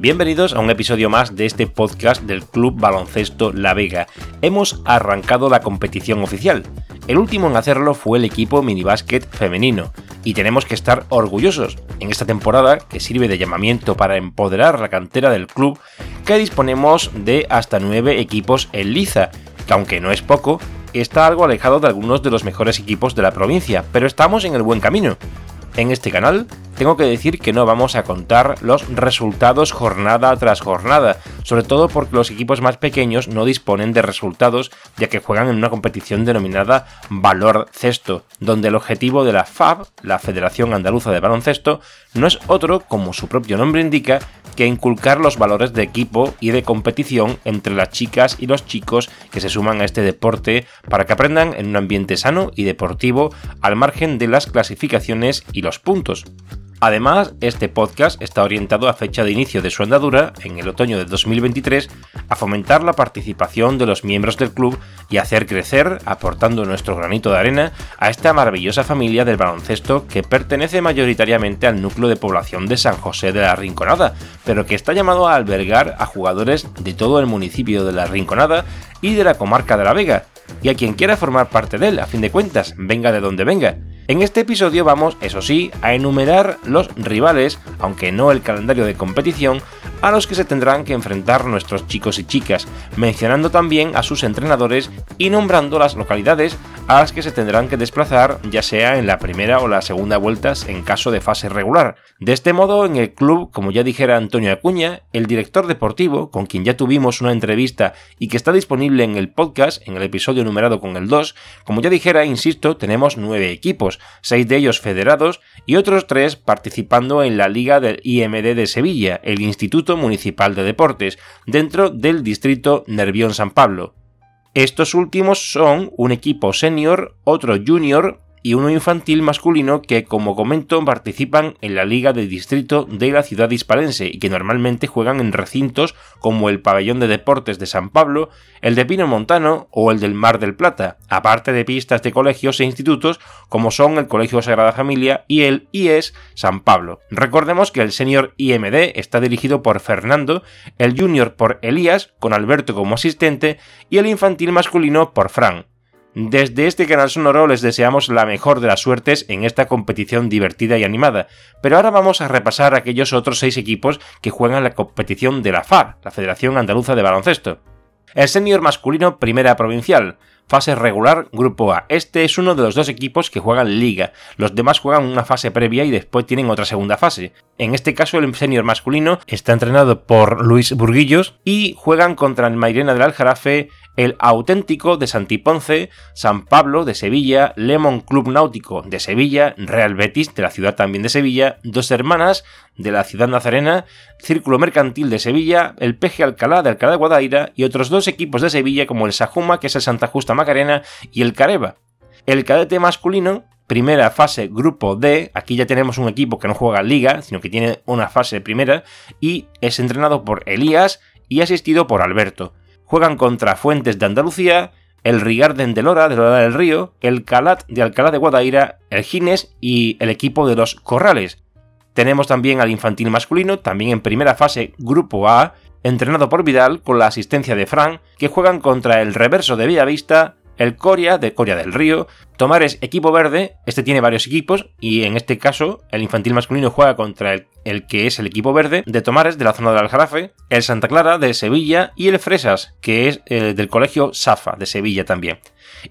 Bienvenidos a un episodio más de este podcast del Club Baloncesto La Vega. Hemos arrancado la competición oficial. El último en hacerlo fue el equipo minibásquet femenino, y tenemos que estar orgullosos en esta temporada que sirve de llamamiento para empoderar la cantera del club, que disponemos de hasta nueve equipos en liza, que aunque no es poco, está algo alejado de algunos de los mejores equipos de la provincia, pero estamos en el buen camino. En este canal tengo que decir que no vamos a contar los resultados jornada tras jornada, sobre todo porque los equipos más pequeños no disponen de resultados ya que juegan en una competición denominada Valor Cesto, donde el objetivo de la FAB, la Federación Andaluza de Baloncesto, no es otro, como su propio nombre indica, que inculcar los valores de equipo y de competición entre las chicas y los chicos que se suman a este deporte para que aprendan en un ambiente sano y deportivo al margen de las clasificaciones y los puntos. Además, este podcast está orientado a fecha de inicio de su andadura, en el otoño de 2023, a fomentar la participación de los miembros del club y hacer crecer, aportando nuestro granito de arena, a esta maravillosa familia del baloncesto que pertenece mayoritariamente al núcleo de población de San José de la Rinconada, pero que está llamado a albergar a jugadores de todo el municipio de la Rinconada y de la comarca de La Vega, y a quien quiera formar parte de él, a fin de cuentas, venga de donde venga. En este episodio vamos, eso sí, a enumerar los rivales, aunque no el calendario de competición, a los que se tendrán que enfrentar nuestros chicos y chicas, mencionando también a sus entrenadores y nombrando las localidades a las que se tendrán que desplazar, ya sea en la primera o la segunda vueltas en caso de fase regular. De este modo, en el club, como ya dijera Antonio Acuña, el director deportivo, con quien ya tuvimos una entrevista y que está disponible en el podcast, en el episodio numerado con el 2, como ya dijera, insisto, tenemos nueve equipos, seis de ellos federados y otros tres participando en la Liga del IMD de Sevilla, el Instituto Municipal de Deportes, dentro del distrito Nervión San Pablo. Estos últimos son un equipo senior, otro junior y uno infantil masculino que, como comento, participan en la Liga de Distrito de la ciudad hispalense y que normalmente juegan en recintos como el Pabellón de Deportes de San Pablo, el de Pino Montano o el del Mar del Plata, aparte de pistas de colegios e institutos como son el Colegio Sagrada Familia y el IES San Pablo. Recordemos que el senior IMD está dirigido por Fernando, el junior por Elías, con Alberto como asistente, y el infantil masculino por Fran. Desde este canal sonoro les deseamos la mejor de las suertes en esta competición divertida y animada, pero ahora vamos a repasar aquellos otros seis equipos que juegan la competición de la FAR, la Federación Andaluza de Baloncesto. El senior masculino Primera Provincial, fase regular Grupo A. Este es uno de los dos equipos que juegan Liga. Los demás juegan una fase previa y después tienen otra segunda fase. En este caso el senior masculino está entrenado por Luis Burguillos y juegan contra el Mairena del Aljarafe, el Auténtico de Santiponce, San Pablo de Sevilla, Lemon Club Náutico de Sevilla, Real Betis de la ciudad también de Sevilla, Dos Hermanas de la ciudad nazarena, Círculo Mercantil de Sevilla, el PG Alcalá de Alcalá de Guadaira y otros dos equipos de Sevilla como el Sajuma, que es el Santa Justa Macarena, y el Careva. El cadete masculino primera fase grupo D, aquí ya tenemos un equipo que no juega liga, sino que tiene una fase primera y es entrenado por Elías y asistido por Alberto juegan contra Fuentes de Andalucía, el Rigarden de Lora, de Lora del Río, el Calat de Alcalá de Guadaira, el Gines y el equipo de los Corrales. Tenemos también al infantil masculino, también en primera fase Grupo A, entrenado por Vidal con la asistencia de Fran, que juegan contra el Reverso de Villavista, el Coria de Coria del Río, Tomares equipo verde, este tiene varios equipos y en este caso el infantil masculino juega contra el, que es el equipo verde de Tomares de la zona del Aljarafe, el Santa Clara de Sevilla y el Fresas que es el del colegio Safa de Sevilla también.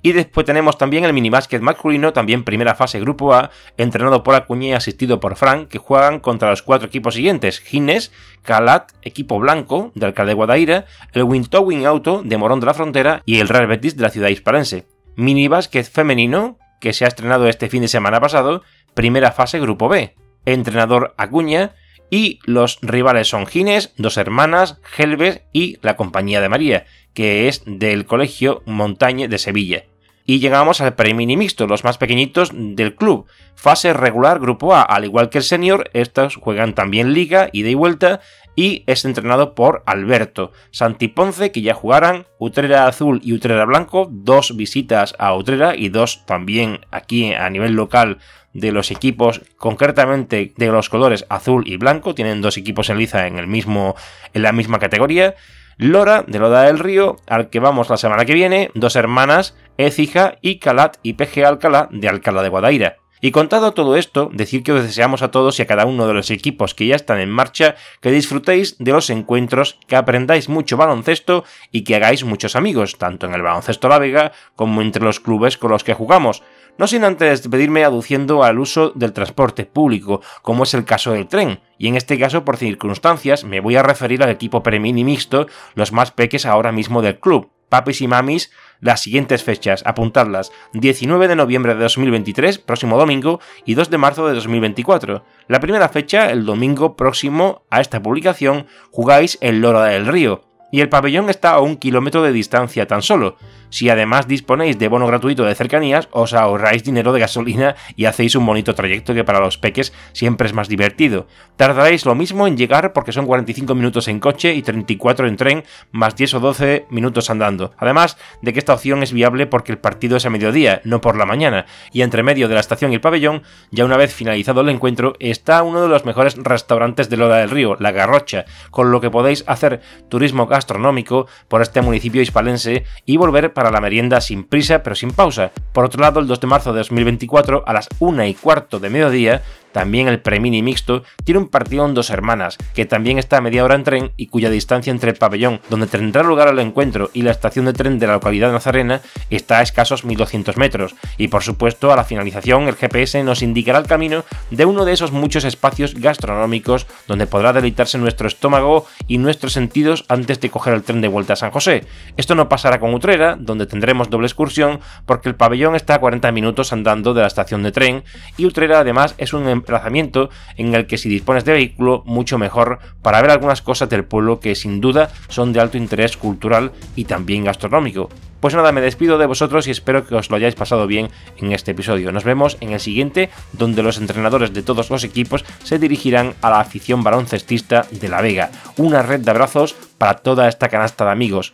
Y después tenemos también el minibásquet masculino, también primera fase grupo A, entrenado por Acuñé y asistido por Frank, que juegan contra los cuatro equipos siguientes, Gines, Calat, equipo blanco de Alcalde de Guadaira, el Wintowing Auto de Morón de la Frontera y el Real Betis de la ciudad hispalense. Minibásquet femenino, que se ha estrenado este fin de semana pasado, primera fase grupo B. Entrenador Acuña, y los rivales son Gines, Dos Hermanas, Gelbes y la Compañía de María, que es del Colegio Montañe de Sevilla. Y llegamos al premini mixto, los más pequeñitos del club. Fase regular Grupo A, al igual que el senior, estos juegan también liga, ida y vuelta, y es entrenado por Alberto. Santi Ponce, que ya jugaran, Utrera Azul y Utrera Blanco, dos visitas a Utrera y dos también aquí a nivel local de los equipos, concretamente de los colores azul y blanco, tienen dos equipos en liza en, el mismo, en la misma categoría. Lora, de Loda del Río, al que vamos la semana que viene, dos hermanas, Écija y Calat y PG Alcalá de Alcalá de Guadaira. Y contado todo esto, decir que os deseamos a todos y a cada uno de los equipos que ya están en marcha que disfrutéis de los encuentros, que aprendáis mucho baloncesto y que hagáis muchos amigos, tanto en el baloncesto La Vega como entre los clubes con los que jugamos. No sin antes despedirme aduciendo al uso del transporte público, como es el caso del tren, y en este caso por circunstancias me voy a referir al equipo premini mixto, los más peques ahora mismo del club papis y mamis, las siguientes fechas, apuntadlas, 19 de noviembre de 2023, próximo domingo, y 2 de marzo de 2024. La primera fecha, el domingo próximo a esta publicación, jugáis el Lora del Río, y el pabellón está a un kilómetro de distancia tan solo. Si además disponéis de bono gratuito de cercanías, os ahorráis dinero de gasolina y hacéis un bonito trayecto que para los peques siempre es más divertido. Tardaréis lo mismo en llegar porque son 45 minutos en coche y 34 en tren, más 10 o 12 minutos andando. Además de que esta opción es viable porque el partido es a mediodía, no por la mañana, y entre medio de la estación y el pabellón, ya una vez finalizado el encuentro, está uno de los mejores restaurantes de Loda del Río, La Garrocha, con lo que podéis hacer turismo gastronómico por este municipio hispalense y volver para la merienda sin prisa pero sin pausa. Por otro lado, el 2 de marzo de 2024 a las 1 y cuarto de mediodía también el Premini Mixto tiene un partido en dos hermanas, que también está a media hora en tren y cuya distancia entre el pabellón donde tendrá lugar el encuentro y la estación de tren de la localidad nazarena está a escasos 1200 metros. Y por supuesto, a la finalización, el GPS nos indicará el camino de uno de esos muchos espacios gastronómicos donde podrá deleitarse nuestro estómago y nuestros sentidos antes de coger el tren de vuelta a San José. Esto no pasará con Utrera, donde tendremos doble excursión, porque el pabellón está a 40 minutos andando de la estación de tren y Utrera además es un emplazamiento en el que si dispones de vehículo, mucho mejor para ver algunas cosas del pueblo que sin duda son de alto interés cultural y también gastronómico. Pues nada, me despido de vosotros y espero que os lo hayáis pasado bien en este episodio. Nos vemos en el siguiente, donde los entrenadores de todos los equipos se dirigirán a la afición baloncestista de La Vega. Una red de abrazos para toda esta canasta de amigos.